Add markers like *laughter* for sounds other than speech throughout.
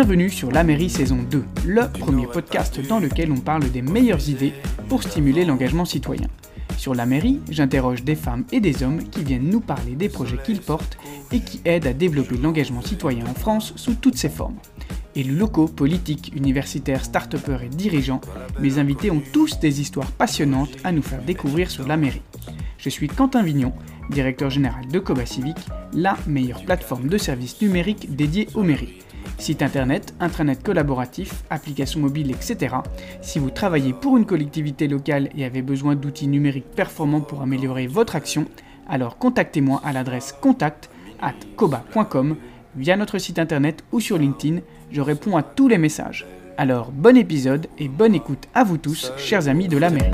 Bienvenue sur La Mairie saison 2, le premier podcast dans lequel on parle des meilleures idées pour stimuler l'engagement citoyen. Sur La Mairie, j'interroge des femmes et des hommes qui viennent nous parler des projets qu'ils portent et qui aident à développer l'engagement citoyen en France sous toutes ses formes. Élus locaux, politiques, universitaires, start et dirigeants, mes invités ont tous des histoires passionnantes à nous faire découvrir sur La Mairie. Je suis Quentin Vignon, directeur général de Coba Civic, la meilleure plateforme de services numériques dédiée aux mairies. Site internet, intranet collaboratif, applications mobiles, etc. Si vous travaillez pour une collectivité locale et avez besoin d'outils numériques performants pour améliorer votre action, alors contactez-moi à l'adresse contact at koba.com via notre site internet ou sur LinkedIn. Je réponds à tous les messages. Alors bon épisode et bonne écoute à vous tous, chers amis de la mairie.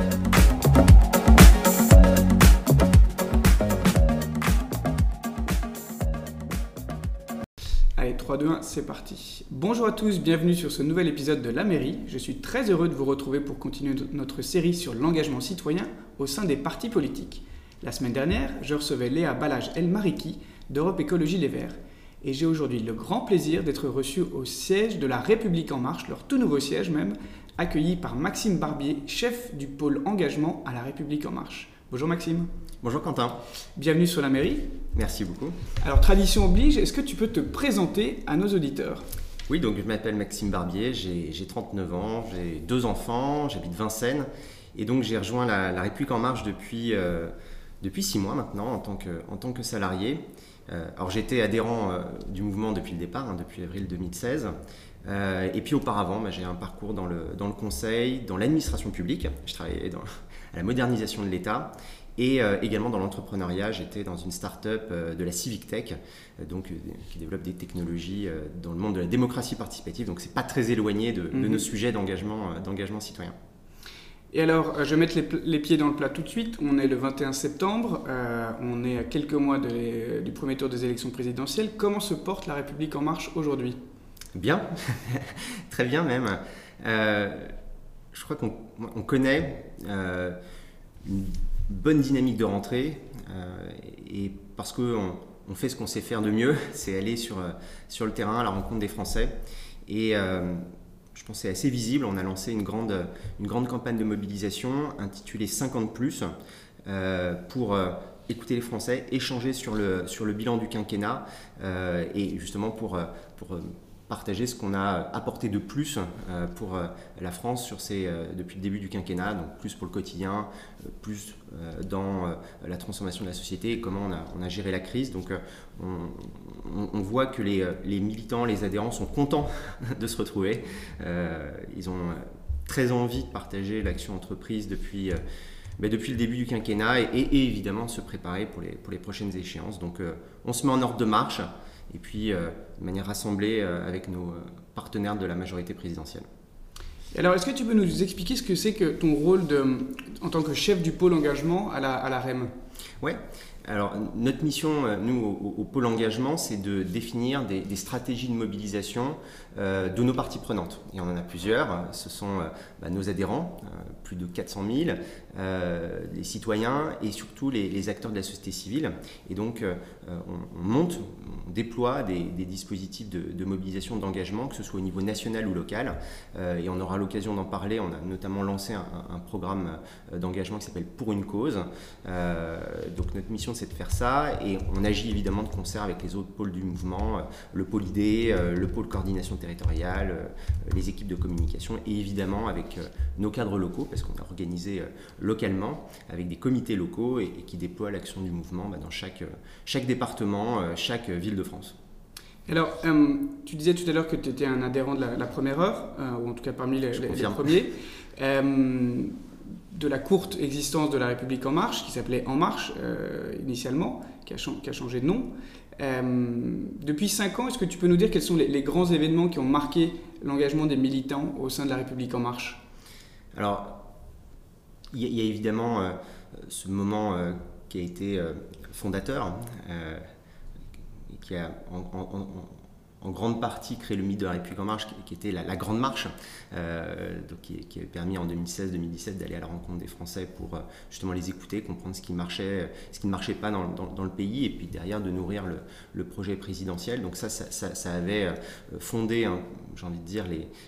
3, 2, 1, c'est parti. Bonjour à tous, bienvenue sur ce nouvel épisode de La Mairie. Je suis très heureux de vous retrouver pour continuer notre série sur l'engagement citoyen au sein des partis politiques. La semaine dernière, je recevais Léa Balage-El d'Europe Écologie Les Verts. Et j'ai aujourd'hui le grand plaisir d'être reçu au siège de La République En Marche, leur tout nouveau siège même, accueilli par Maxime Barbier, chef du pôle engagement à La République En Marche. Bonjour Maxime. Bonjour Quentin. Bienvenue sur la mairie. Merci beaucoup. Alors tradition oblige, est-ce que tu peux te présenter à nos auditeurs? Oui, donc je m'appelle Maxime Barbier, j'ai 39 ans, j'ai deux enfants, j'habite Vincennes et donc j'ai rejoint la, République en marche depuis, euh, depuis six mois maintenant en tant que, en tant que salarié. Euh, alors j'étais adhérent euh, du mouvement depuis le départ, hein, depuis avril 2016. et puis auparavant, bah, j'ai un parcours dans le, dans le conseil, dans l'administration publique. Je travaillais dans, à la modernisation de l'État et euh, également dans l'entrepreneuriat, j'étais dans une start-up euh, de la Civic Tech, euh, donc, qui développe des technologies dans le monde de la démocratie participative. Donc, c'est pas très éloigné de, mhm. nos sujets d'engagement, d'engagement citoyen. Et alors, je vais mettre les, pieds dans le plat tout de suite. On est le 21 septembre, on est à quelques mois du premier tour des élections présidentielles. Comment se porte la République en marche aujourd'hui? Bien, *laughs* très bien même. je crois qu'on connaît une bonne dynamique de rentrée euh, et parce qu'on on fait ce qu'on sait faire de mieux, *laughs* c'est aller sur, euh, sur le terrain à la rencontre des Français. Et euh, je pense c'est assez visible. On a lancé une grande, une grande campagne de mobilisation intitulée 50 plus pour écouter les Français, échanger sur le, sur le bilan du quinquennat et justement pour partager ce qu'on a apporté de plus euh, pour euh, la France sur ces, euh, depuis le début du quinquennat, donc plus pour le quotidien, plus dans la transformation de la société et comment on a, on a géré la crise. Donc on, voit que les, les, militants, les adhérents sont contents *laughs* de se retrouver. ils ont très envie de partager l'action entreprise depuis... Ben, depuis le début du quinquennat et, et, évidemment se préparer pour les, pour les prochaines échéances. Donc on se met en ordre de marche et puis de manière rassemblée euh, avec nos euh, partenaires de la majorité présidentielle. Alors, est-ce que tu peux nous expliquer ce que c'est que ton rôle de, en tant que chef du pôle engagement à la, à la REM? Oui, alors, notre mission, euh, nous, au, pôle engagement, c'est de définir des, stratégies de mobilisation de nos parties prenantes. Et on en a plusieurs. Ce sont euh, bah, nos adhérents, plus de 400 000, les citoyens et surtout les, acteurs de la société civile. Et donc, on, monte, on déploie des, dispositifs de, mobilisation, d'engagement, que ce soit au niveau national ou local. et on aura l'occasion d'en parler. On a notamment lancé un, un programme d'engagement qui s'appelle Pour une cause. donc, notre mission, c'est de faire ça et on agit évidemment de concert avec les autres pôles du mouvement, euh, le pôle idée, euh, le pôle coordination territoriale, euh, les équipes de communication et évidemment avec nos cadres locaux parce qu'on est organisé localement avec des comités locaux et, qui déploient l'action du mouvement bah, dans chaque, chaque département, chaque ville de France. Alors, tu disais tout à l'heure que tu étais un adhérent de la, première heure, ou en tout cas parmi les, les, les premiers de la courte existence de la République en marche, qui s'appelait En marche euh, initialement, qui a, changé de nom. Euh, depuis cinq ans, est-ce que tu peux nous dire quels sont les, grands événements qui ont marqué l'engagement des militants au sein de la République en marche? Alors, il y, a évidemment euh, ce moment qui a été fondateur, qui a en grande partie créé le mythe de la République en marche, qui, était la, Grande Marche, euh, donc qui, avait permis en 2016-2017 d'aller à la rencontre des Français pour euh, justement les écouter, comprendre ce qui marchait, ce qui ne marchait pas dans, le pays, et puis derrière de nourrir le, projet présidentiel. Donc ça, ça, avait euh, fondé j'ai envie de dire,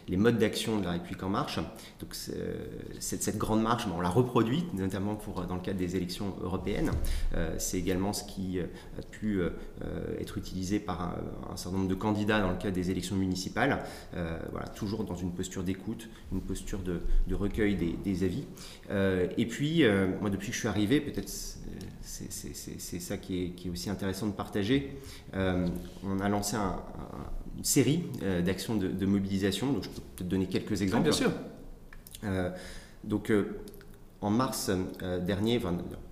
les, modes d'action de la République en marche. Donc cette, grande marche, on l'a reproduite, notamment pour, dans le cadre des élections européennes. c'est également ce qui a pu être utilisé par un, certain nombre de candidats dans le cadre des élections municipales. voilà, toujours dans une posture d'écoute, une posture de, de recueil des, des avis. et puis, moi, depuis que je suis arrivé, peut-être c'est ça qui est, qui est, aussi intéressant de partager. on a lancé un, une série euh, d'actions de, mobilisation. Donc, je peux te donner quelques exemples. bien sûr. Euh, donc, euh, en mars dernier,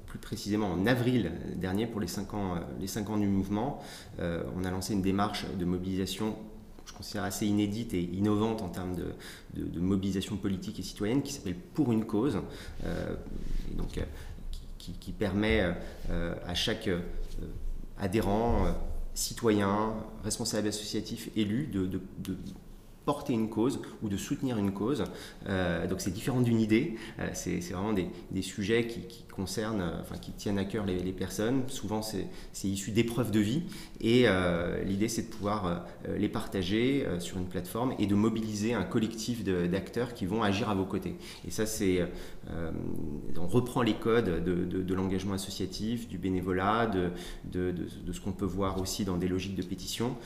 plus précisément en avril dernier, pour les 5 ans, les cinq ans du mouvement, on a lancé une démarche de mobilisation considère assez inédite et innovante en termes de, mobilisation politique et citoyenne qui s'appelle Pour une cause, et donc, qui, qui, permet à chaque adhérent, associatifs, élus, de, de, de porter une cause ou de soutenir une cause. Euh, donc c'est différent d'une idée, euh, c'est vraiment des, sujets qui, concernent, euh, enfin qui tiennent à cœur les, personnes. Souvent c'est issu d'épreuves de vie et l'idée c'est de pouvoir les partager sur une plateforme et de mobiliser un collectif d'acteurs qui vont agir à vos côtés. Et ça c'est, on reprend les codes de, de, de l'engagement associatif, du bénévolat, de, de ce qu'on peut voir aussi dans des logiques de pétition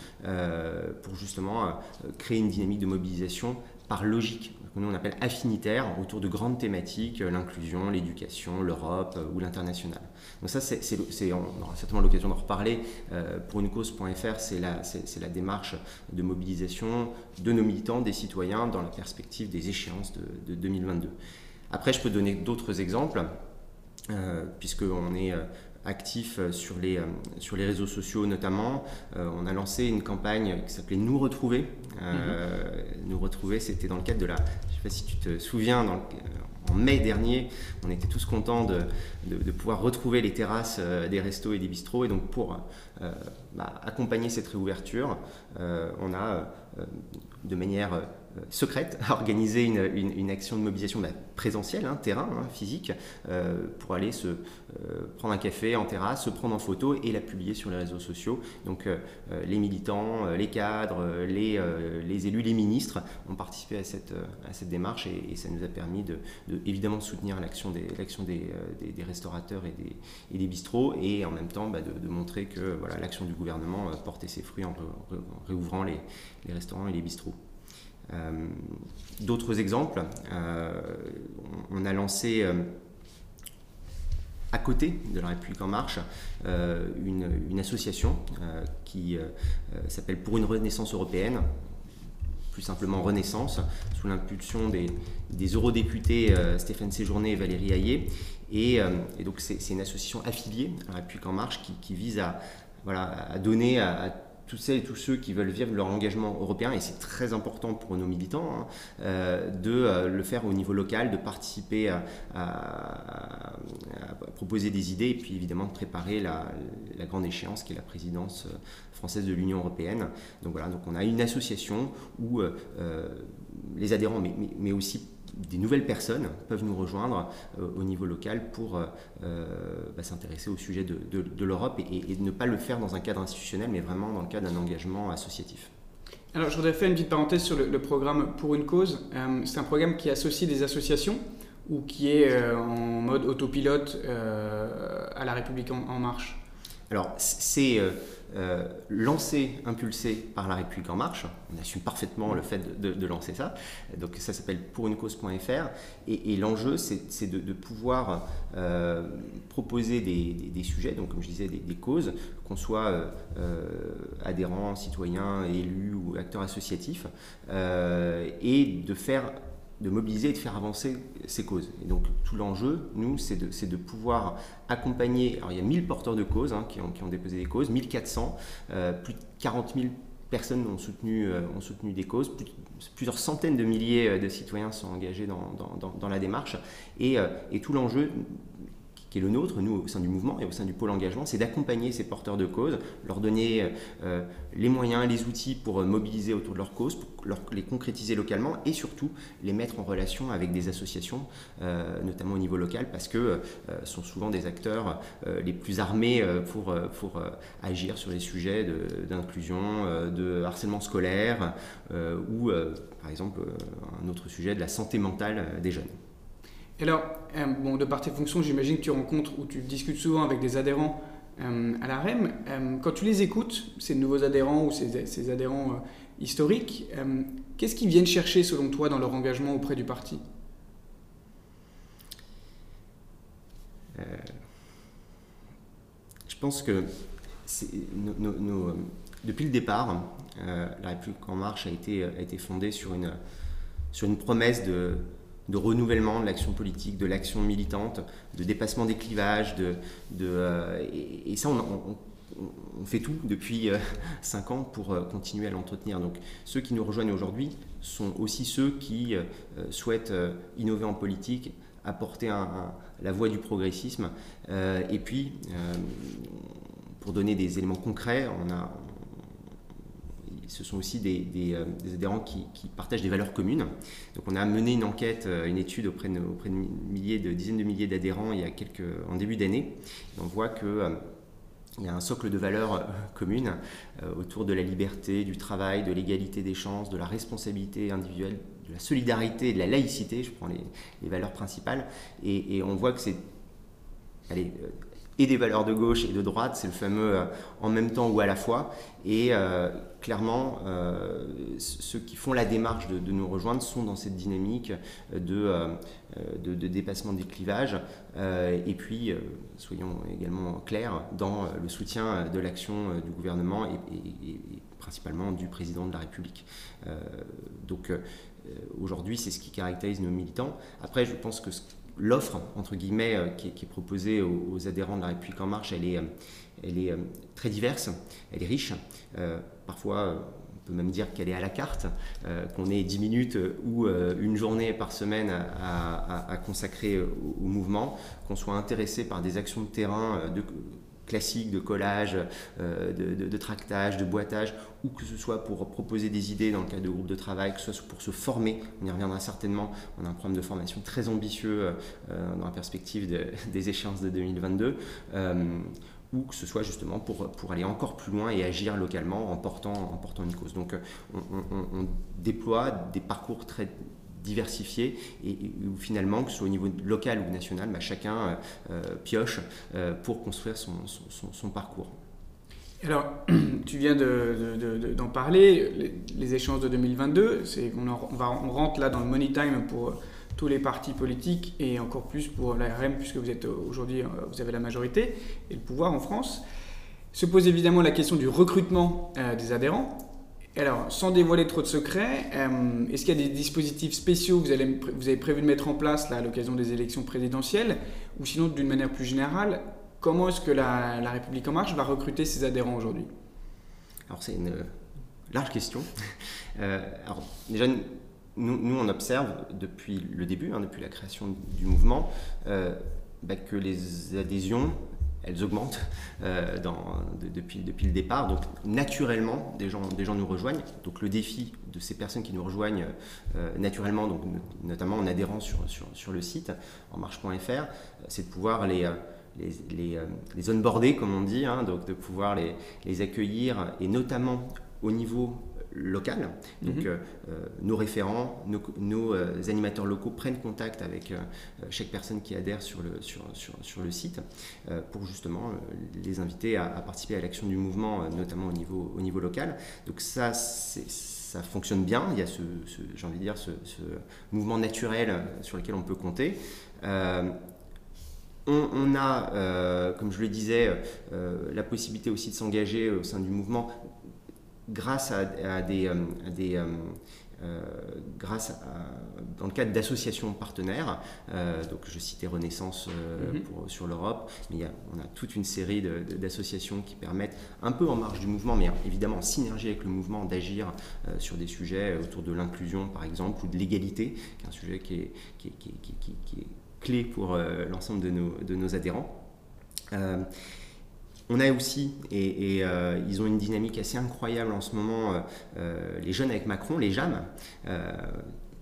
pour justement créer une dynamique de mobilisation par logique, que nous on appelle affinitaire, autour de grandes thématiques, euh, l'inclusion, l'éducation, l'Europe euh, ou l'international. Donc ça, c'est, on aura certainement l'occasion d'en reparler. Euh, pour une cause.fr, c'est la, c'est, la démarche de mobilisation de nos militants, des citoyens, dans la perspective des échéances de, de 2022. Après, je peux donner d'autres exemples, euh, puisqu'on est actif euh, sur les, euh, sur les réseaux sociaux notamment. Euh, on a lancé une campagne qui s'appelait Nous retrouver. Mhm. Nous retrouver, c'était dans le cadre de la... Je ne sais pas si tu te souviens, dans en mai dernier, on était tous contents de, de, pouvoir retrouver les terrasses des restos et des bistrots. Et donc pour bah, accompagner cette réouverture, on a de manière secrète à organiser une, action de mobilisation bah, présentielle, hein, terrain, hein, physique, euh, pour aller se euh, prendre un café en terrasse, se prendre en photo et la publier sur les réseaux sociaux. Donc les militants, les cadres, les, élus, les ministres ont participé à cette, démarche et, ça nous a permis de, évidemment soutenir l'action des, restaurateurs et des, et bistrots et en même temps bah, de, montrer que l'action du gouvernement portait ses fruits en, réouvrant les, les restaurants et les bistrots. Euh, d'autres exemples, euh, on a lancé euh, à côté de la République en marche une, association qui s'appelle Pour une renaissance européenne, plus simplement Renaissance, sous l'impulsion des, eurodéputés Stéphane Séjourné et Valérie Hayé. Et, donc c'est une association affiliée à la République en marche qui, vise à, à donner à toutes celles et tous ceux qui veulent vivre leur engagement européen, et c'est très important pour nos militants, hein, euh, de euh, le faire au niveau local, de participer à, proposer des idées, et puis évidemment de préparer la, grande échéance qui est la présidence euh, française de l'Union européenne. Donc voilà, donc on a une association où les adhérents, mais aussi des nouvelles personnes peuvent nous rejoindre euh, au niveau local pour euh, euh, bah, s'intéresser au sujet de, de, l'Europe et, ne pas le faire dans un cadre institutionnel, mais vraiment dans le cadre d'un engagement associatif. Alors, je voudrais faire une petite parenthèse sur le, programme Pour une cause. c'est un programme qui associe des associations ou qui est en mode autopilote à la République en marche alors, c'est euh, euh, lancé, impulsé par la République En Marche. On assume parfaitement le fait de, lancer ça. Donc, ça s'appelle pourunecause.fr. Et, et l'enjeu, c'est de, pouvoir euh, proposer des, sujets, donc, comme je disais, des, causes, qu'on soit adhérents, citoyens, élus ou acteurs associatifs, et de faire de mobiliser et de faire avancer ces causes. Et donc tout l'enjeu, nous, c'est de, de, pouvoir accompagner, alors il y a 1000 porteurs de causes hein, qui, ont, qui, ont, déposé des causes, 1400, euh, plus de 40 000 personnes ont soutenu, euh, ont soutenu des causes, plusieurs centaines de milliers euh, de citoyens sont engagés dans, dans, dans, la démarche, et, et tout l'enjeu qui est le nôtre, nous, au sein du mouvement et au sein du pôle engagement, c'est d'accompagner ces porteurs de cause, leur donner euh, les moyens, les outils pour mobiliser autour de leur cause, pour les concrétiser localement et surtout les mettre en relation avec des associations, notamment au niveau local, parce que ce sont souvent des acteurs les plus armés pour, pour agir sur les sujets d'inclusion, de, harcèlement scolaire ou, par exemple, un autre sujet de la santé mentale des jeunes alors, euh, bon, de par tes fonctions, j'imagine que tu rencontres ou tu discutes souvent avec des adhérents euh, à la REM. Euh, quand tu les écoutes, ces nouveaux adhérents ou ces, adhérents historiques, qu'est-ce qu'ils viennent chercher selon toi dans leur engagement auprès du parti? Je pense que depuis le départ, la République en marche a été, fondée sur une promesse de, de renouvellement de l'action politique, de l'action militante, de dépassement des clivages. De, de euh, et, ça, on, fait tout depuis euh, *laughs* cinq ans pour euh, continuer à l'entretenir. Donc ceux qui nous rejoignent aujourd'hui sont aussi ceux qui souhaitent innover en politique, apporter la voie du progressisme. et puis, pour donner des éléments concrets, on a, ce sont aussi des, euh, adhérents qui, partagent des valeurs communes. Donc on a mené une enquête, euh, une étude auprès de, milliers, de dizaines de milliers d'adhérents il y a quelques, en début d'année. On voit que euh, il y a un socle de valeurs communes autour de la liberté, du travail, de l'égalité des chances, de la responsabilité individuelle, de la solidarité de la laïcité, je prends les, valeurs principales, et, on voit que c'est allez, et des valeurs de gauche et de droite, c'est le fameux en même temps ou à la fois. Et clairement, euh, ceux qui font la démarche de, nous rejoindre sont dans cette dynamique de, de, dépassement des clivages. et puis, soyons également clairs, dans le soutien de l'action du gouvernement et, principalement du président de la République. donc, aujourd'hui, c'est ce qui caractérise nos militants. Après, je pense que l'offre, entre guillemets, euh, qui, est proposée aux, adhérents de la République En Marche, elle est, euh, elle est euh, très diverse, elle est riche. Parfois, on peut même dire qu'elle est à la carte, qu'on ait 10 minutes ou une journée par semaine à, consacrer au, mouvement, qu'on soit intéressé par des actions de terrain de, classiques de collage, euh, de, tractage, de boitage, ou que ce soit pour proposer des idées dans le cadre de groupes de travail, que ce soit pour se former, on y reviendra certainement, on a un programme de formation très ambitieux euh, dans la perspective *laughs* des échéances de 2022 euh, ou que ce soit justement pour, pour aller encore plus loin et agir localement en portant, en portant une cause. Donc on, on déploie des parcours très diversifié et, où finalement, que ce soit au niveau local ou national, bah, chacun euh, euh, pioche euh, pour construire son, son, parcours. Alors, *clears throat* tu viens d'en de, de, parler, les, échanges de 2022, on, on, va, on rentre là dans le money time pour tous les partis politiques et encore plus pour l'ARM puisque vous êtes aujourd'hui, vous avez la majorité et le pouvoir en France. Se pose évidemment la question du recrutement des adhérents. Alors, sans dévoiler trop de secrets, euh, est-ce qu'il y a des dispositifs spéciaux que vous, avez prévu de mettre en place là, à l'occasion des élections présidentielles? Ou sinon, d'une manière plus générale, comment est-ce que la, République En Marche va recruter ses adhérents aujourd'hui? Alors, c'est une large question. *laughs* Euh, alors, déjà, nous, nous, on observe depuis le début, hein, depuis la création du mouvement, euh, bah, que les adhésions elles augmentent euh, depuis, le départ. Donc naturellement, des gens, des gens nous rejoignent. Donc le défi de ces personnes qui nous rejoignent euh, naturellement, donc, notamment en adhérant sur, sur, le site en marche.fr, c'est de pouvoir les, les, les, les onboarder, comme on dit, hein, donc de pouvoir les, les accueillir et notamment au niveau local. Donc, mhm. euh, euh, nos référents, nos, euh, animateurs locaux prennent contact avec chaque personne qui adhère sur le, sur, sur, sur le site pour justement les inviter à, participer à l'action du mouvement, notamment au niveau, au niveau local. Donc, ça, ça fonctionne bien. Il y a ce, j'ai envie de dire, ce, mouvement naturel sur lequel on peut compter. On, a, comme je le disais, la possibilité aussi de s'engager au sein du mouvement grâce à, des, euh, euh, euh, grâce dans le cadre d'associations partenaires, donc je citais Renaissance mhm. pour, sur l'Europe, mais il y a, on a toute une série d'associations qui permettent, un peu en marge du mouvement, mais évidemment en synergie avec le mouvement, d'agir sur des sujets autour de l'inclusion par exemple, ou de l'égalité, qui est un sujet qui est, qui est, qui est clé pour l'ensemble de nos, de nos adhérents. On a aussi, et, euh, ils ont une dynamique assez incroyable en ce moment, euh, euh, les jeunes avec Macron, les JAM.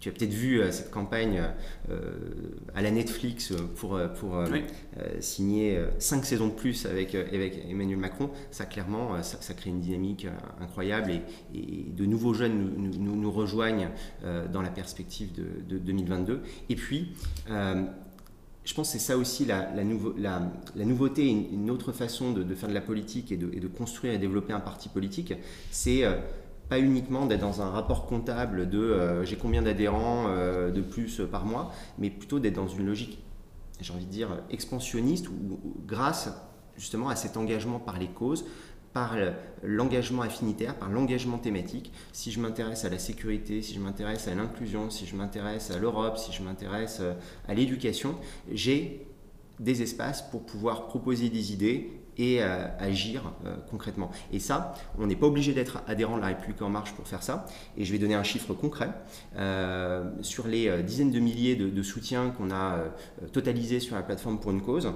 tu as peut-être vu cette campagne à la Netflix pour, pour signer cinq saisons de plus avec, avec Emmanuel Macron. Ça, clairement, ça, crée une dynamique incroyable et, de nouveaux jeunes nous, nous, rejoignent dans la perspective de, de 2022. Et puis, je pense que c'est ça aussi la, nouveauté, une, autre façon de, faire de la politique et de, construire et développer un parti politique. C'est euh, pas uniquement d'être dans un rapport comptable de euh, j'ai combien d'adhérents euh, de plus par mois, mais plutôt d'être dans une logique, j'ai envie de dire, expansionniste grâce justement à cet engagement par les causes, par l'engagement affinitaire, par l'engagement thématique. Si je m'intéresse à la sécurité, si je m'intéresse à l'inclusion, si je m'intéresse à l'Europe, si je m'intéresse euh, à l'éducation, j'ai des espaces pour pouvoir proposer des idées et euh, agir euh, concrètement. Et ça, on n'est pas obligé d'être adhérent de la République en marche pour faire ça. Et je vais donner un chiffre concret. sur les dizaines de milliers de, soutiens qu'on a totalisés sur la plateforme pour une cause,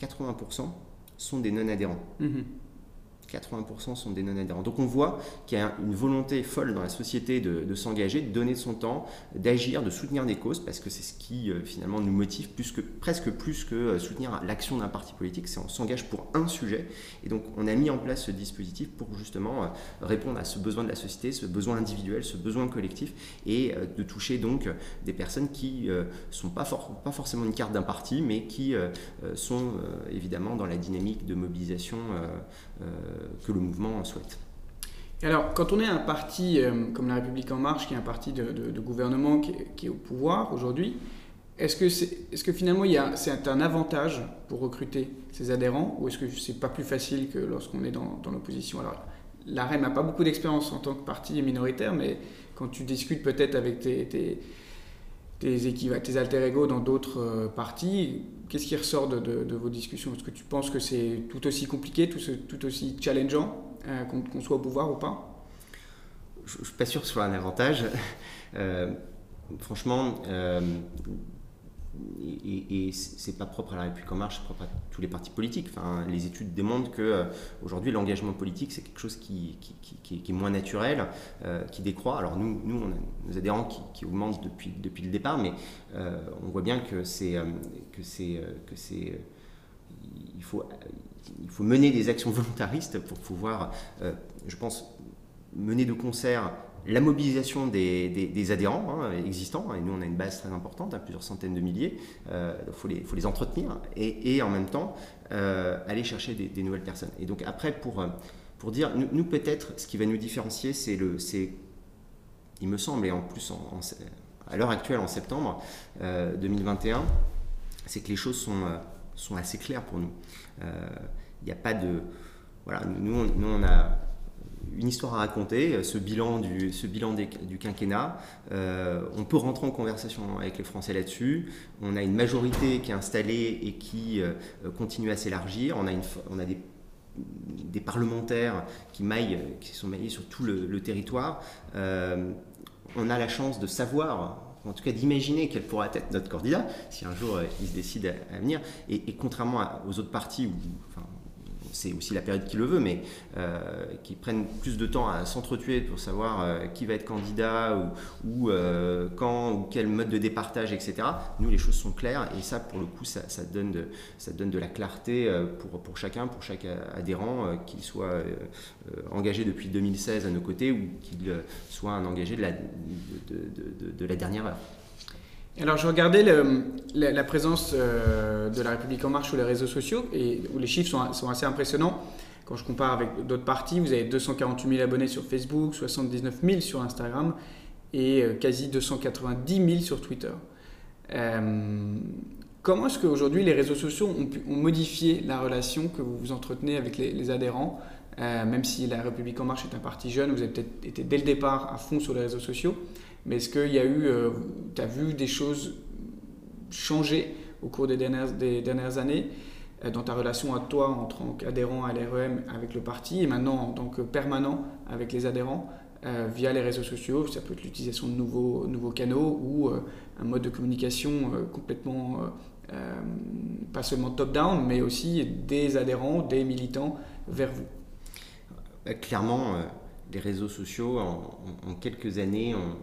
80% sont des non-adhérents. Mmh 80% sont des non-adhérents. Donc on voit qu'il y a une volonté folle dans la société de, s'engager, de donner son temps, d'agir, de soutenir des causes, parce que c'est ce qui euh, finalement nous motive presque plus que euh, soutenir l'action d'un parti politique, c'est on s'engage pour un sujet. Et donc on a mis en place ce dispositif pour justement euh, répondre à ce besoin de la société, ce besoin individuel, ce besoin collectif, et de toucher donc des personnes qui ne sont pas forcément une carte d'un parti, mais qui sont évidemment dans la dynamique de mobilisation que le mouvement souhaite. alors, quand on est un parti euh, comme La République En Marche, qui est un parti de, gouvernement qui est, au pouvoir aujourd'hui, est-ce que, c'est, est-ce que finalement c'est un avantage pour recruter ses adhérents ou est-ce que c'est pas plus facile que lorsqu'on est dans, l'opposition? Alors, l'AREM n'a pas beaucoup d'expérience en tant que parti minoritaire, mais quand tu discutes peut-être avec tes, tes, tes, tes alter ego dans d'autres euh, partis, Qu'est-ce qui ressort de, vos discussions? Est-ce que tu penses que c'est tout aussi compliqué, tout, aussi challengeant, euh, qu'on soit au pouvoir ou pas? Je ne suis pas sûr que ce soit un avantage. Euh, franchement, euh, et, et c'est pas propre à la République en marche, c'est propre à tous les partis politiques. Enfin, les études démontrent que euh, aujourd'hui l'engagement politique c'est quelque chose qui, est moins naturel, euh, qui décroît. Alors nous, nous on a nos adhérents qui, augmentent depuis, depuis le départ, mais euh, on voit bien que c'est que c'est que c'est il faut il faut mener des actions *laughs* volontaristes pour pouvoir, je pense, mener de concert la mobilisation des, adhérents hein, existants, et nous on a une base très importante, à plusieurs centaines de milliers, il euh, faut, les, faut les entretenir, et, en même temps euh, aller chercher des, nouvelles personnes. Et donc après, pour, euh, pour dire, nous, peut-être, ce qui va nous différencier, c'est le, c'est, il me semble, et en plus à l'heure actuelle, en septembre 2021, c'est que les choses sont, sont assez claires pour nous. Il n'y a pas de... Voilà, nous, nous on a une histoire à raconter, ce bilan du, ce bilan du quinquennat. Euh, on peut rentrer en conversation avec les Français là-dessus. On a une majorité qui est installée et qui euh, continue à s'élargir. On a, des, parlementaires qui, maillent, qui sont maillés sur tout le, territoire. Euh, on a la chance de savoir en tout cas d'imaginer quel pourrait être notre candidat si un jour il se décide à, venir. Et, contrairement aux autres partis, c'est aussi la période qui le veut, mais euh, qui prennent plus de temps à s'entretuer pour savoir euh, qui va être candidat ou, euh, quand ou quel mode de départage, etc. Nous, les choses sont claires et ça, pour le coup, ça, donne, de, ça donne de la clarté pour, pour chacun, pour chaque adhérent, qu'il soit engagé depuis 2016 à nos côtés ou qu'il soit un engagé de la, de la dernière heure. Alors, je regardais la, présence euh, de la République En Marche sur les réseaux sociaux, et où les chiffres sont, assez impressionnants. Quand je compare avec d'autres partis, vous avez 248 000 abonnés sur Facebook, 79 000 sur Instagram et euh, quasi 290 000 sur Twitter. Euh, comment est-ce qu'aujourd'hui les réseaux sociaux ont, modifié la relation que vous vous entretenez avec les, adhérents? Même si la République En Marche est un parti jeune, vous avez peut-être été dès le départ à fond sur les réseaux sociaux. Mais est-ce qu'il y a eu, euh, tu as vu des choses changer au cours des dernières, des dernières années euh, dans ta relation à toi en tant qu'adhérent à l'REM avec le parti et maintenant en tant que permanent avec les adhérents euh, via les réseaux sociaux, ça peut être l'utilisation de nouveaux, nouveaux canaux ou un mode de communication complètement pas seulement top-down, mais aussi des adhérents, des militants vers vous? Clairement, les réseaux sociaux, en, quelques années, ont,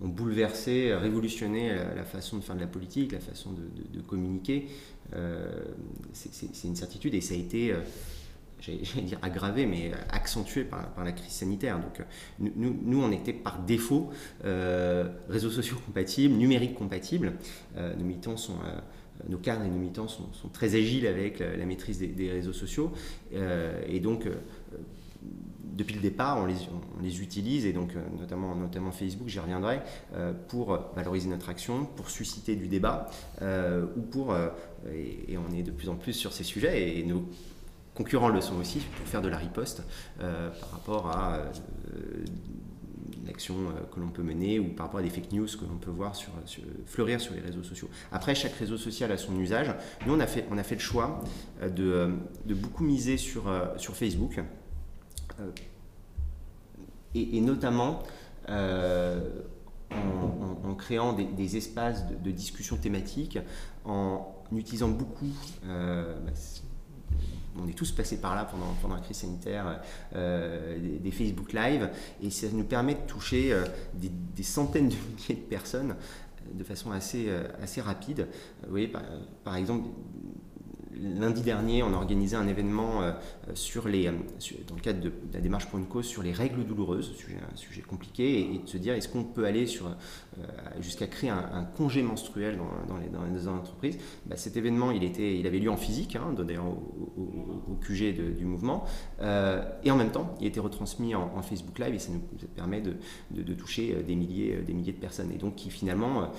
bouleversé, révolutionné la, façon de faire de la politique, la façon de, communiquer. c'est une certitude et ça a été *laughs* j'allais dire aggravé, mais accentué par, la crise sanitaire. Donc nous, nous on était par défaut euh, réseaux sociaux compatibles, numériques compatibles. Euh, nos militants sont... Euh, nos cadres et nos militants sont, très agiles avec la, maîtrise des, réseaux sociaux. et donc, depuis le départ, on les, on les, utilise, et donc notamment, notamment Facebook, j'y reviendrai, pour valoriser notre action, pour susciter du débat, ou pour, et, on est de plus en plus sur ces sujets, et nos concurrents le sont aussi pour faire de la riposte euh, par rapport à euh, l'action euh, que l'on peut mener ou par rapport à des fake news que l'on peut voir sur, fleurir sur les réseaux sociaux. Après, chaque réseau social a son usage. Nous, on a fait, on a fait le choix de, de beaucoup miser sur, sur Facebook et, notamment en, créant des, espaces de, discussion thématique, en utilisant beaucoup, bah, on est tous passés par là pendant, la crise sanitaire, euh, des, Facebook Live, et ça nous permet de toucher euh, des, centaines de milliers de personnes de façon assez, euh, assez rapide. Vous voyez, par exemple, lundi dernier, on a organisé un événement euh, sur les, euh, dans le cadre de, la démarche pour une cause sur les règles douloureuses, un sujet compliqué, et, de se dire est-ce qu'on peut aller euh, jusqu'à créer un, congé menstruel dans, les, dans entreprises? Bah, cet événement, il, avait lieu en physique, hein, d'ailleurs au, QG du mouvement, et en même temps, il était retransmis en, Facebook Live, et ça nous permet de, de, toucher des milliers, des milliers de personnes, et donc qui finalement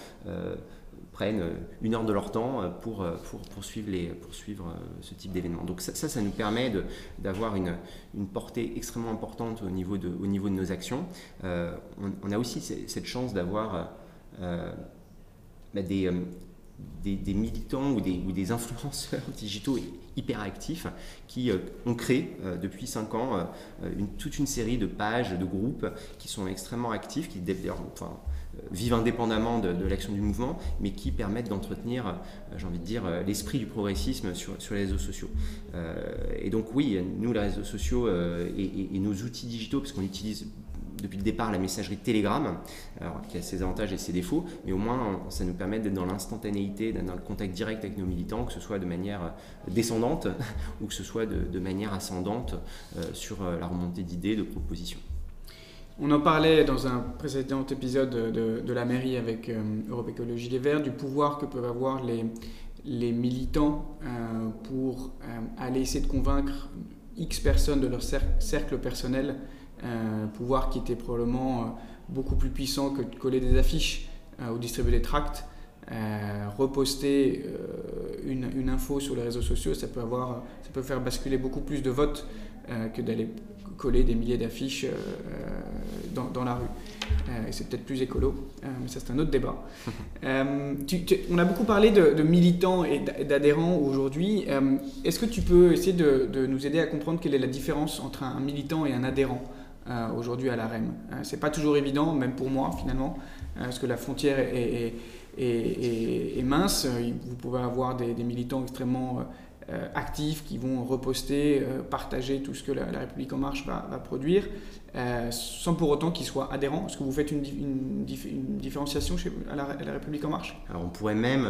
prennent euh, une heure de leur temps euh, pour, euh, pour poursuivre, les, poursuivre ce type d'événement. Donc ça, ça, nous permet d'avoir une, portée extrêmement importante au niveau de, nos actions. on, a aussi cette chance d'avoir bah, des, militants ou des, influenceurs *laughs* digitaux hyper actifs qui ont créé depuis 5 ans une, toute une série de pages, de groupes qui sont extrêmement actifs, qui enfin, vivent indépendamment de, l'action du mouvement, mais qui permettent d'entretenir, euh, j'ai envie de dire, euh, l'esprit du progressisme sur, les réseaux sociaux. Euh, et donc oui, nous, les réseaux sociaux et, nos outils digitaux, parce qu'on utilise depuis le départ la messagerie Telegram, alors, qui a ses avantages et ses défauts, mais au moins ça nous permet d'être dans l'instantanéité, d'être dans le contact direct avec nos militants, que ce soit de manière descendante *laughs* ou que ce soit de manière ascendante sur la remontée d'idées, de propositions. On en parlait dans un précédent épisode de, la mairie avec euh, Europe Écologie Les Verts, du pouvoir que peuvent avoir les, militants euh, pour euh, aller essayer de convaincre X personnes de leur cercle personnel, pouvoir qui était probablement beaucoup plus puissant que de coller des affiches ou distribuer des tracts. reposter une, info sur les réseaux sociaux, ça peut, avoir, ça peut faire basculer beaucoup plus de votes que d'aller coller des milliers d'affiches euh, euh, dans, la rue. Euh, et c'est peut-être plus écolo, mais ça c'est un autre débat. *laughs* on a beaucoup parlé de, militants et d'adhérents aujourd'hui. Est-ce que tu peux essayer de, nous aider à comprendre quelle est la différence entre un militant et un adhérent aujourd'hui à la REM? C'est pas toujours évident, même pour moi finalement, parce que la frontière est, est, mince. Vous pouvez avoir des, des militants extrêmement actifs qui vont reposter, euh, partager tout ce que la, République en marche va, produire, euh, sans pour autant qu'ils soient adhérents. Est-ce que vous faites une, différenciation chez, à, la, République en marche? Alors on pourrait même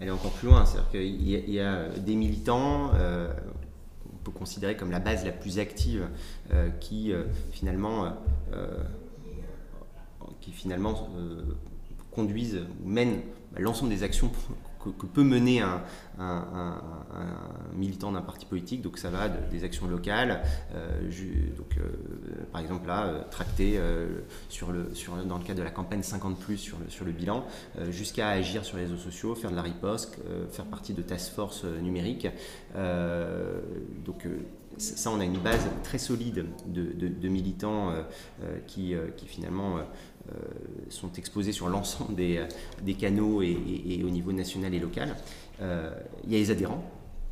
aller encore plus loin, c'est-à-dire qu'il y, a des militants qu'on peut considérer comme la base la plus active qui finalement qui finalement conduisent ou mènent bah, l'ensemble des actions que, peut mener un, militant d'un parti politique. Donc ça va des actions locales, euh, donc, euh, par exemple là, euh, tracter sur le, sur, dans le cadre de la campagne 50 plus sur le, sur le bilan, jusqu'à agir sur les réseaux sociaux, faire de la riposte, faire partie de task force numérique. donc ça, on a une base très solide de, militants qui, qui, finalement euh, sont exposés sur l'ensemble des, canaux et, au niveau national et local. Euh, il y a les adhérents,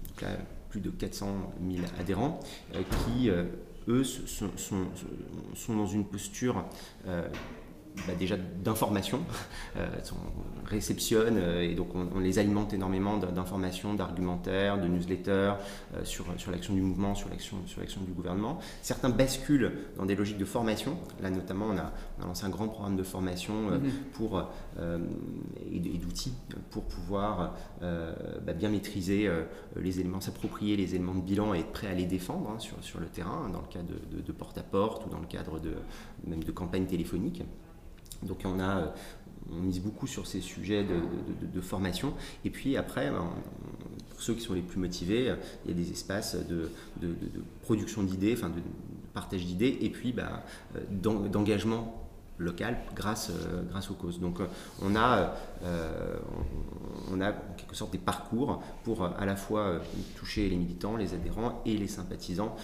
donc là, plus de 400 000 adhérents, euh, qui, eux, sont, dans une posture bah, déjà d'informations. Euh, on réceptionne euh, et donc on, les alimente énormément d'informations, d'argumentaires, de newsletters euh, sur, sur l'action du mouvement, sur l'action, sur l'action du gouvernement. Certains basculent dans des logiques de formation. Là notamment, on a, lancé un grand programme de formation mm-hmm. pour, et, d'outils pour pouvoir bah, bien maîtriser les éléments, s'approprier les éléments de bilan et être prêt à les défendre hein, sur, sur le terrain, dans le cadre de porte-à-porte ou dans le cadre de, même de campagnes téléphoniques. Donc on a on mise beaucoup sur ces sujets de, formation. Et puis après, ben, pour ceux qui sont les plus motivés, il y a des espaces de, production d'idées, enfin de partage d'idées, et puis ben, d'engagement local grâce, euh, grâce aux causes. Donc euh, on, a, euh, on, a en quelque sorte des parcours pour à la fois toucher les militants, les adhérents et les sympathisants.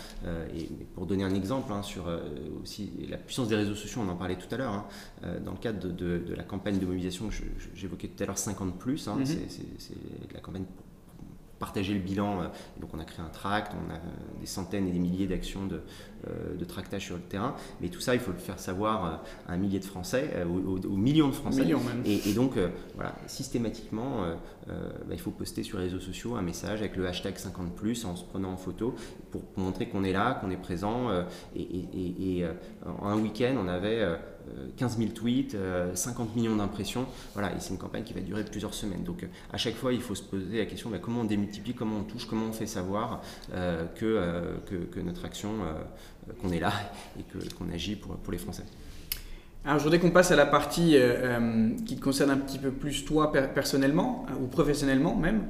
et pour donner un exemple hein, sur aussi la puissance des réseaux sociaux, on en parlait tout à l'heure, hein, dans le cadre de, la campagne de mobilisation que j'évoquais tout à l'heure, 50 plus, hein, mm-hmm. c'est la campagne pour partager le bilan. donc on a créé un tract, on a des centaines et des milliers d'actions de, euh, de tractage sur le terrain. Mais tout ça, il faut le faire savoir euh, à un millier de Français, euh, aux, millions de Français. Et, donc, voilà, systématiquement, bah, il faut poster sur les réseaux sociaux un message avec le hashtag 50+, en se prenant en photo, pour, montrer qu'on est là, qu'on est présent. et, en un week-end, on avait 15 000 tweets, 50 millions d'impressions. Voilà, et c'est une campagne qui va durer plusieurs semaines. Donc à chaque fois, il faut se poser la question bah, comment on démultiplie, comment on touche, comment on fait savoir que, que, notre action euh, qu'on est là et qu'on agit pour, les Français. Alors, je voudrais qu'on passe à la partie euh, euh, qui te concerne un petit peu plus toi personnellement, ou professionnellement même.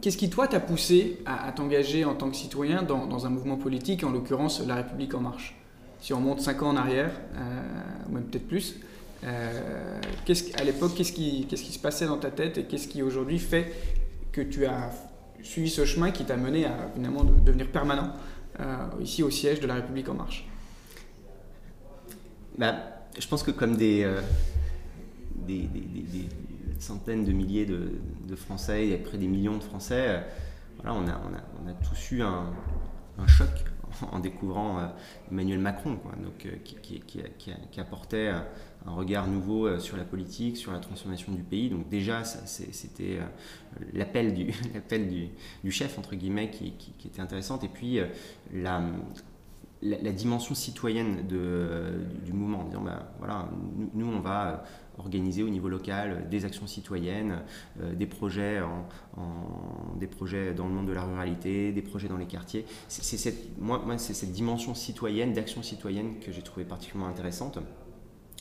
Qu'est-ce qui, toi, t'a poussé à, t'engager en tant que citoyen dans, un mouvement politique, en l'occurrence La République En Marche? Si on monte 5 ans en arrière, ou même peut-être plus, à l'époque, qu'est-ce qui, se passait dans ta tête et qu'est-ce qui aujourd'hui fait que tu as suivi ce chemin qui t'a mené à finalement devenir permanent euh, ici au siège de La République En Marche? Bah, Je pense que comme des, euh, centaines de milliers de, Français et près des millions de Français, euh, voilà, on, a, tous eu un, choc en découvrant Emmanuel Macron, donc, qui, qui, apportait un regard nouveau sur la politique, sur la transformation du pays. Donc déjà, c'était l'appel *laughs* du, chef, entre guillemets, qui, était intéressante. Et puis, la, dimension citoyenne du mouvement, en disant, bah, voilà, nous, on va organiser au niveau local des actions citoyennes, euh, des, projets en, des projets dans le monde de la ruralité, des projets dans les quartiers. C'est cette, moi, moi c'est cette dimension citoyenne, d'action citoyenne que j'ai trouvé particulièrement intéressante.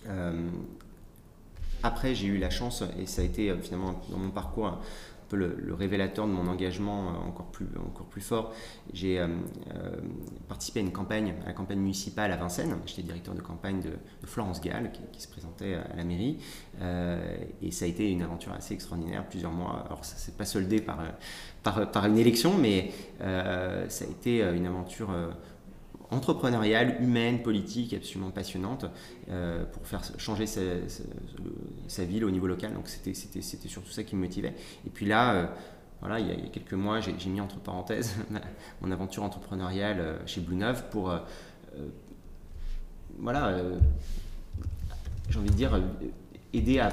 Euh, après, j'ai eu la chance, et ça a été euh, finalement dans mon parcours peu le, révélateur de mon engagement euh, encore plus, encore plus fort. J'ai euh, euh, participé à une campagne, à la campagne municipale à Vincennes. J'étais directeur de campagne de, Florence Gall, qui, se présentait à la mairie. et ça a été une aventure assez extraordinaire, plusieurs mois. Alors, ça s'est pas soldé par, par, une élection, mais ça a été une aventure entrepreneuriale, humaine, politique, absolument passionnante pour faire changer sa, ville au niveau local. Donc c'était surtout ça qui me motivait. Et puis là, euh, voilà, il y, a, quelques mois, j'ai mis entre parenthèses *laughs* mon aventure entrepreneuriale euh, chez Blue Neuve pour, voilà, j'ai envie de dire, aider à,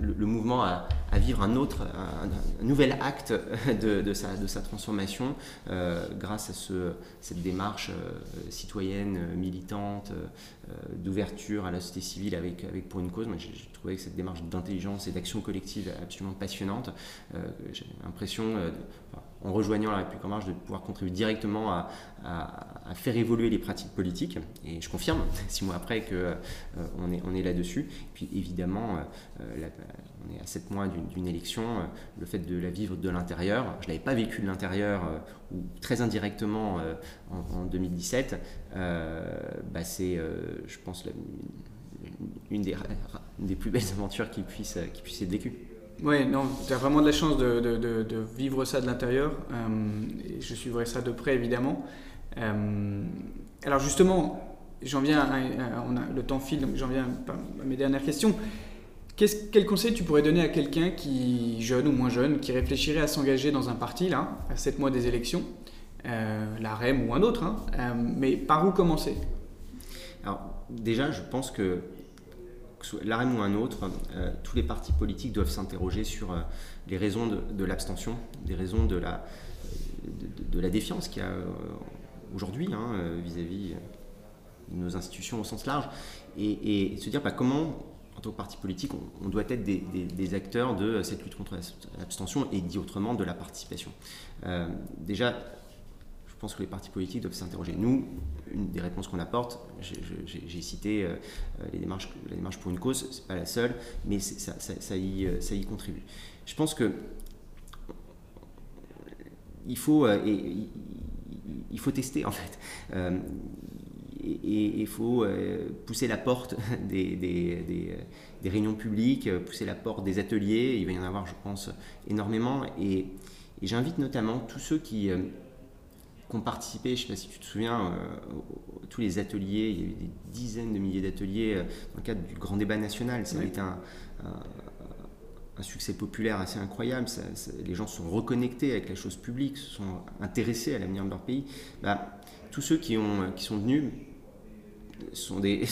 le, mouvement à, vivre un autre, un, nouvel acte *laughs* de, de, sa, de sa, transformation euh, grâce à ce, cette démarche euh, citoyenne, militante, euh, d'ouverture à la société civile avec, avec pour une cause. Moi, j'ai trouvé que cette démarche d'intelligence et d'action collective absolument passionnante. j'ai l'impression, en rejoignant la République en marche, de pouvoir contribuer directement à, à, faire évoluer les pratiques politiques. Et je confirme, *laughs* six mois après, qu'on euh, on est, on est là-dessus. Puis évidemment, euh, on est à sept mois d'une élection, euh, le fait de la vivre de l'intérieur, je ne l'avais pas vécu de l'intérieur, ou très indirectement en, 2017, bah c'est, je pense, une des, plus belles *laughs* aventures qui puissent qui puisse être vécues. Oui, non, tu as vraiment de la chance de, vivre ça de l'intérieur. Euh, je suivrai ça de près, évidemment. Euh, alors justement, j'en viens, on a, le temps file, donc j'en viens à mes dernières questions. Quel conseil tu pourrais donner à quelqu'un qui, jeune ou moins jeune, qui réfléchirait à s'engager dans un parti, là, à 7 mois des élections, euh, la REM ou un autre, hein, mais par où commencer? Alors déjà, je pense que que soit l'AREM ou un autre, tous les partis politiques doivent s'interroger sur les raisons de, l'abstention, des raisons de la, de, la défiance qu'il y a aujourd'hui hein, vis-à-vis de nos institutions au sens large, et, se dire bah, comment en tant que parti politique, on, doit être des, acteurs de cette lutte contre l'abstention et dit autrement de la participation. Euh, déjà, je pense que les partis politiques doivent s'interroger. Nous, une des réponses qu'on apporte, j'ai cité euh, les démarches, la démarche pour une cause, c'est pas la seule, mais ça, y, contribue. Je pense que euh, il faut tester en fait et il faut euh, pousser la porte *laughs* des, des, des, réunions publiques, euh, pousser la porte des ateliers. Il va y en avoir, je pense, énormément. Et, j'invite notamment tous ceux qui, euh, ont participé, je ne sais pas si tu te souviens, tous les ateliers, il y a eu des dizaines de milliers d'ateliers dans le cadre du grand débat national. Ça a été un, un, succès populaire assez incroyable. les gens sont reconnectés avec la chose publique, se sont intéressés à l'avenir de leur pays. Bah, tous ceux qui, ont, qui sont venus *laughs* sont des,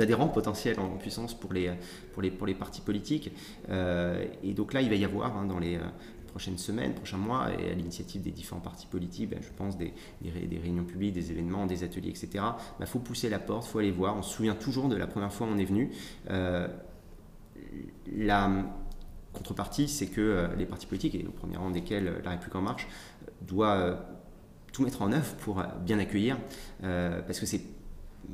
adhérents potentiels en puissance pour les, pour les, pour les partis politiques. Euh, et donc là, il va y avoir hein, dans les euh, prochaines semaines, prochains mois, et à l'initiative des différents partis politiques, ben, je pense des, des, réunions publiques, des événements, des ateliers, etc. Il ben, faut pousser la porte, il faut aller voir. On se souvient toujours de la première fois où on est venu. Euh, la contrepartie, c'est que les partis politiques, et au premier rang desquels La République En Marche, doit tout mettre en œuvre pour bien accueillir, parce que c'est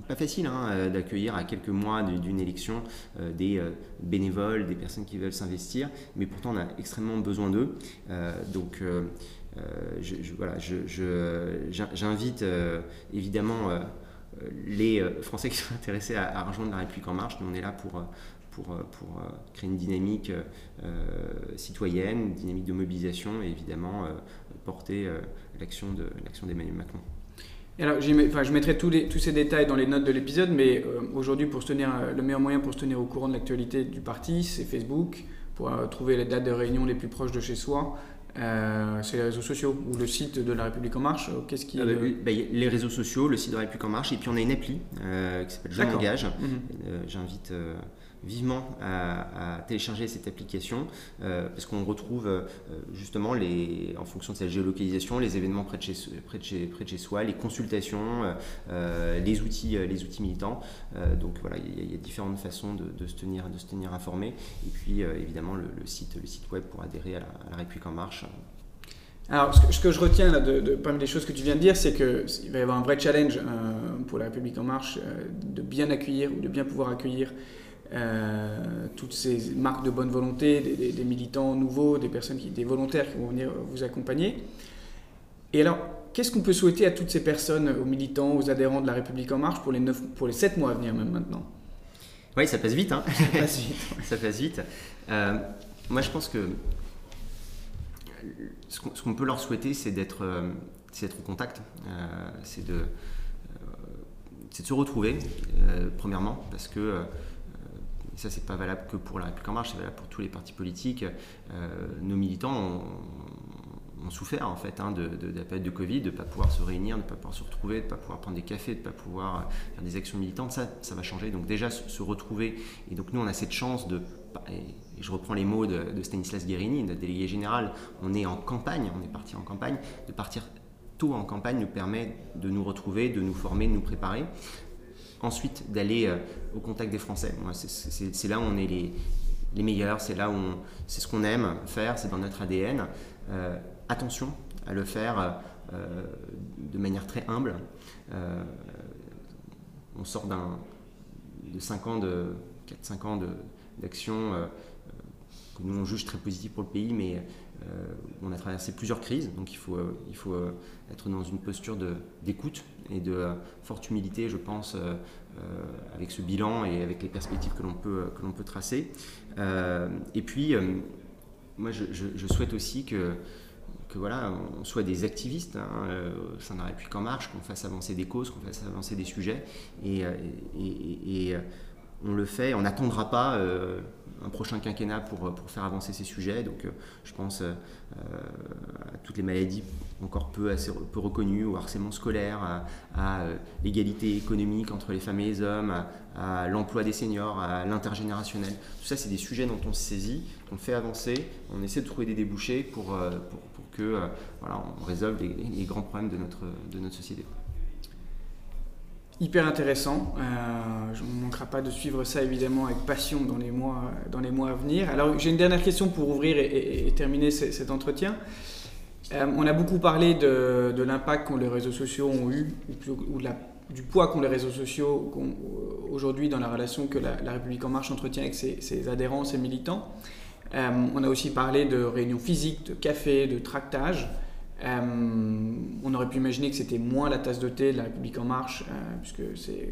pas facile hein, euh, d'accueillir à quelques mois d'une élection euh, des euh, bénévoles, des personnes qui veulent s'investir, mais pourtant on a extrêmement besoin d'eux. donc voilà, j'invite évidemment les Français qui sont intéressés à, rejoindre la République en marche. Nous on est là pour créer une dynamique citoyenne, une dynamique de mobilisation et évidemment porter l'action d'Emmanuel Macron. Alors, enfin, je mettrai tous, les, tous, ces détails dans les notes de l'épisode, mais euh, aujourd'hui, pour se tenir, euh, le meilleur moyen pour se tenir au courant de l'actualité du parti, c'est Facebook, pour euh, trouver les dates de réunion les plus proches de chez soi. c'est les réseaux sociaux ou le site de La République En Marche. Qu'est-ce qui ah bah bah, Les réseaux sociaux, le site de La République En Marche, et puis on a une appli qui s'appelle Je m'engage. Mhm. J'invite vivement à, télécharger cette application euh, parce qu'on retrouve euh, justement les, en fonction de sa géolocalisation les événements près de chez, près de chez, près de chez soi, les consultations, euh, les, outils, les outils militants. donc voilà, il y, a différentes façons de, se tenir, de se tenir informé. Et puis évidemment le, site, le site web pour adhérer à la, République en marche. Alors, ce que, je retiens là, de, parmi les choses que tu viens de dire, c'est qu'il va y avoir un vrai challenge pour la République en marche de bien accueillir ou de bien pouvoir accueillir euh, toutes ces marques de bonne volonté, des, militants nouveaux, des personnes, qui, des volontaires qui vont venir vous accompagner. Et alors, qu'est-ce qu'on peut souhaiter à toutes ces personnes, aux militants, aux adhérents de la République En Marche pour les, 9, pour les 7 mois à venir même maintenant? Oui, ça passe vite. Hein ça passe vite. *laughs* ça passe vite. Euh, moi, je pense que ce qu'on peut leur souhaiter, c'est d'être euh, au contact, c'est de, de se retrouver, premièrement, parce que et ça c'est pas valable que pour la République en marche, c'est valable pour tous les partis politiques, euh, nos militants ont, souffert en fait hein, de, la période de Covid, de ne pas pouvoir se réunir, de ne pas pouvoir se retrouver, de ne pas pouvoir prendre des cafés, de ne pas pouvoir faire des actions militantes, ça, ça va changer. Donc déjà se, retrouver, et donc nous on a cette chance de, et je reprends les mots de, Stanislas Guérini, notre délégué général, on est en campagne, on est parti en campagne, de partir tôt en campagne nous permet de nous retrouver, de nous former, de nous préparer ensuite d'aller euh, au contact des Français. C'est là où on est les, meilleurs, c'est là où c'est ce qu'on aime faire, c'est dans notre ADN. Euh, attention à le faire euh, de manière très humble. on sort de 5 ans de 4-5 ans d'action que nous on juge très positif pour le pays, mais on a traversé plusieurs crises, donc il faut, il faut être dans une posture d'écoute et de forte humilité, je pense, euh, euh, avec ce bilan et avec les perspectives que l'on peut, que l'on peut tracer. Euh, et puis, moi, je, souhaite aussi que, que voilà, on soit des activistes hein, au sein de marche, qu'on fasse avancer des causes, qu'on fasse avancer des sujets. Et, et, on le fait, on n'attendra pas un prochain quinquennat pour, pour faire avancer ces sujets. Donc je pense à toutes les maladies encore peu, reconnues, au harcèlement scolaire, à, l'égalité économique entre les femmes et les hommes, à, l'emploi des seniors, à l'intergénérationnel. Tout ça, c'est des sujets dont on se saisit, qu'on fait avancer, on essaie de trouver des débouchés pour, que voilà, on résolve les, grands problèmes de notre société hyper intéressant. Euh, je ne manquera pas de suivre ça évidemment avec passion dans les mois, dans les mois à venir. Alors j'ai une dernière question pour ouvrir et, terminer cet entretien. Euh, on a beaucoup parlé de, l'impact que les réseaux sociaux ont eu, ou, du poids qu'ont les réseaux sociaux aujourd'hui dans la relation que la, République en marche entretient avec ses, adhérents, ses militants. Euh, on a aussi parlé de réunions physiques, de cafés, de tractages. Euh, on aurait pu imaginer que c'était moins la tasse de thé de la République en marche, euh, puisque c'est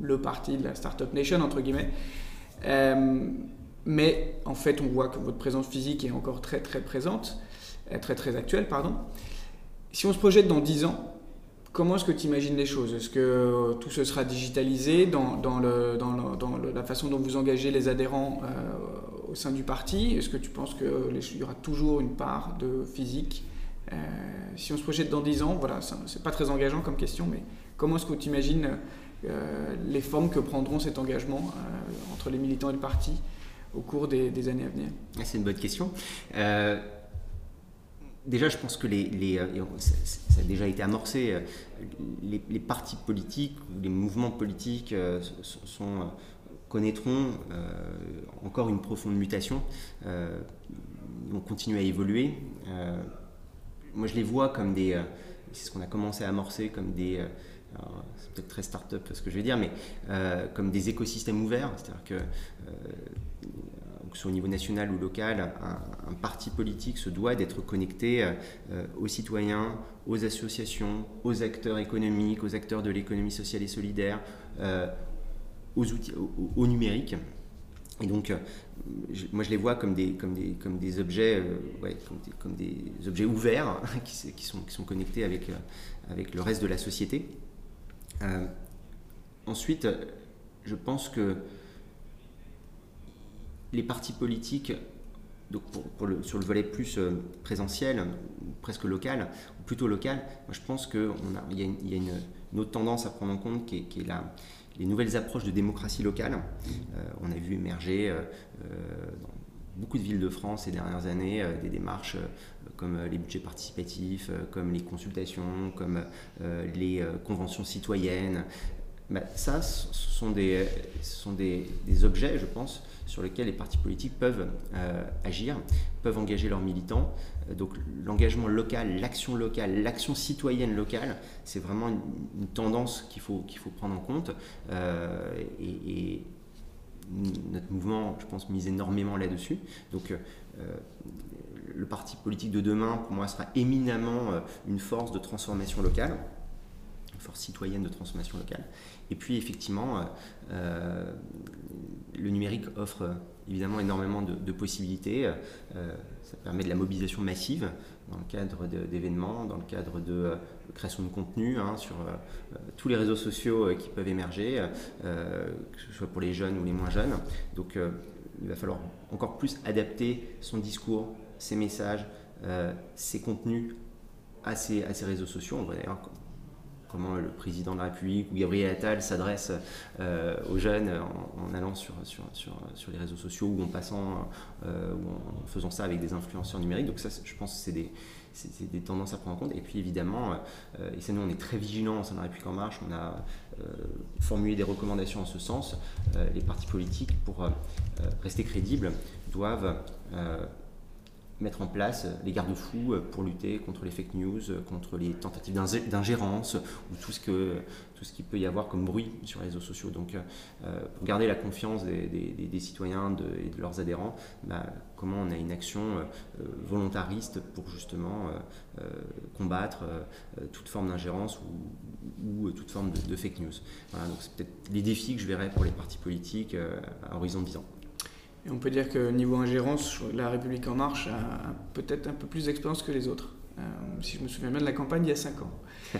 le parti de la Startup Nation, entre guillemets. Euh, mais en fait, on voit que votre présence physique est encore très très présente, très très actuelle, pardon. Si on se projette dans 10 ans, comment est-ce que tu imagines les choses? Est-ce que tout ce sera digitalisé dans, la façon dont vous engagez les adhérents au sein du parti? Est-ce que tu penses qu'il y aura toujours une part de physique euh, si on se projette dans 10 ans, voilà, c'est pas très engageant comme question, mais comment est-ce que tu imagines euh, les formes que prendront cet engagement euh, entre les militants et le parti au cours des, années à venir? Ah, C'est une bonne question. déjà, je pense que les, ça, a déjà été amorcé. Les, partis politiques, les mouvements politiques connaîtront encore une profonde mutation. ils vont continuer à évoluer moi je les vois comme des, euh, c'est ce qu'on a commencé à amorcer comme des, euh, c'est peut-être très start-up ce que je vais dire, mais euh, comme des écosystèmes ouverts, c'est-à-dire que, que ce soit au niveau national ou local, un, parti politique se doit d'être connecté aux citoyens, aux associations, aux acteurs économiques, aux acteurs de l'économie sociale et solidaire, aux outils, au numérique. Et donc, euh, moi, je les vois comme des, comme des, comme des objets, euh, ouais, comme, des, objets ouverts hein, qui, sont, qui sont connectés avec, euh, avec le reste de la société. ensuite, je pense que les partis politiques, donc pour, sur le volet plus présentiel, presque local, ou plutôt local, moi, je pense qu'il y a, une, y a une, autre tendance à prendre en compte qui est, qui est la les nouvelles approches de démocratie locale. Euh, on a vu émerger euh, euh, dans beaucoup de villes de France ces dernières années des démarches comme les budgets participatifs, comme les consultations, comme les conventions citoyennes. Bah, ça, ce sont, des, objets, je pense, sur lesquels les partis politiques peuvent agir, peuvent engager leurs militants, donc l'engagement local, l'action locale, l'action citoyenne locale, c'est vraiment une, tendance qu'il faut, qu'il faut prendre en compte. Euh, et, notre mouvement, je pense, mise énormément là-dessus. Donc euh, le parti politique de demain, pour moi, sera éminemment une force de transformation locale, une force citoyenne de transformation locale. Et puis effectivement, le numérique offre évidemment énormément de, possibilités. Euh, ça permet de la mobilisation massive dans le cadre d'événements, dans le cadre de euh, création de contenu hein, sur euh, tous les réseaux sociaux qui peuvent émerger, que ce soit pour les jeunes ou les moins jeunes. Donc il va falloir encore plus adapter son discours, ses messages, ses contenus à ces, réseaux sociaux. On va d'ailleurs comment le président de la République ou Gabriel Attal s'adresse euh, aux jeunes en, allant sur, les réseaux sociaux ou en passant euh, ou en faisant ça avec des influenceurs numériques. Donc ça, je pense que c'est des, des, tendances à prendre en compte. Et puis évidemment, euh, et ça nous on est très vigilants au sein de la République en marche, on a formulé des recommandations en ce sens. les partis politiques, pour rester crédibles, doivent mettre en place les garde-fous pour lutter contre les fake news, contre les tentatives d'ingérence ou tout ce, que, tout ce qu'il peut y avoir comme bruit sur les réseaux sociaux. Donc, euh, pour garder la confiance des, citoyens et de leurs adhérents, bah, comment on a une action euh, volontariste pour justement euh, combattre toute forme d'ingérence ou, toute forme de, fake news. Voilà, donc c'est peut-être les défis que je verrais pour les partis politiques à horizon de 10 ans. Et on peut dire que niveau ingérence, la République en marche a peut-être un peu plus d'expérience que les autres. Euh, si je me souviens bien de la campagne il y a 5 ans. *laughs*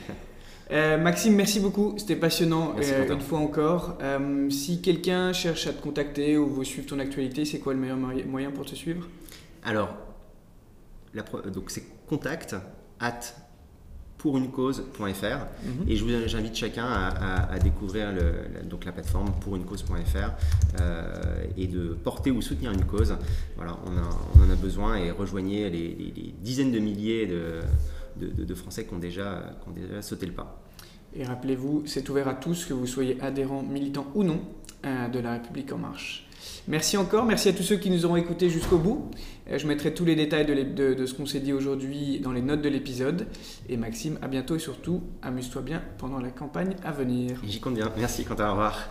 Euh, Maxime, merci beaucoup, c'était passionnant euh, une fois encore. Euh, si quelqu'un cherche à te contacter ou veut suivre ton actualité, c'est quoi le meilleur moyen- pour te suivre? Alors, la donc c'est contact at pourunecause.fr Mhm. et je vous j'invite chacun à, à- à découvrir le- la, donc la plateforme pourunecause.fr euh, et de porter ou soutenir une cause. Voilà, on, a- on en a besoin et rejoignez les, les- les dizaines de milliers de, de- de- de Français qui ont, déjà, qui ont déjà sauté le pas. Et rappelez-vous, c'est ouvert à tous, que vous soyez adhérent, militant ou non, euh, de La République En Marche. Merci encore, merci à tous ceux qui nous auront écoutés jusqu'au bout. Euh, Je mettrai tous les détails de, l'ép- de- de ce qu'on s'est dit aujourd'hui dans les notes de l'épisode. Et Maxime, à bientôt et surtout, amuse-toi bien pendant la campagne à venir. J'y compte bien. Merci Quentin, au revoir.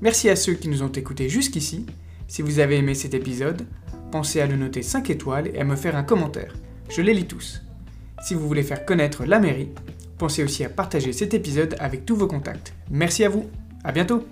Merci à ceux qui nous ont écoutés jusqu'ici. Si vous avez aimé cet épisode, pensez à le noter 5 étoiles et à me faire un commentaire. Je les lis tous. Si vous voulez faire connaître la mairie, pensez aussi à partager cet épisode avec tous vos contacts. Merci à vous. À bientôt.